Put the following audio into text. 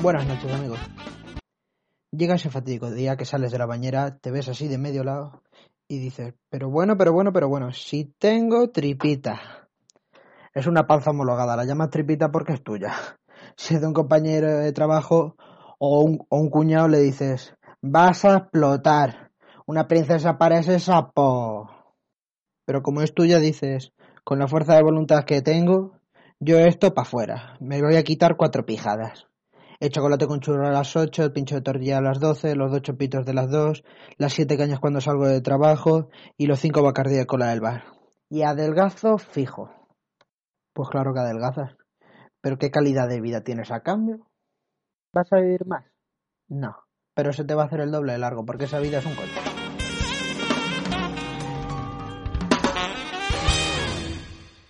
Buenas noches, amigos. Llega ese fatídico día que sales de la bañera, te ves así de medio lado y dices, pero bueno, pero bueno, pero bueno, si tengo tripita. Es una panza homologada, la llamas tripita porque es tuya. Si es de un compañero de trabajo o un, cuñado le dices, vas a explotar. Una princesa para ese sapo. Pero como es tuya, dices, con la fuerza de voluntad que tengo, yo esto para afuera. Me voy a quitar cuatro pijadas el chocolate con churro a las 8, el pincho de tortilla a las 12, los dos chopitos de las 2, las 7 cañas cuando salgo de trabajo y los 5 bacardí de cola del bar. Y adelgazo fijo. Pues claro que adelgazas. Pero ¿qué calidad de vida tienes a cambio? ¿Vas a vivir más? No, pero se te va a hacer el doble de largo porque esa vida es un coche.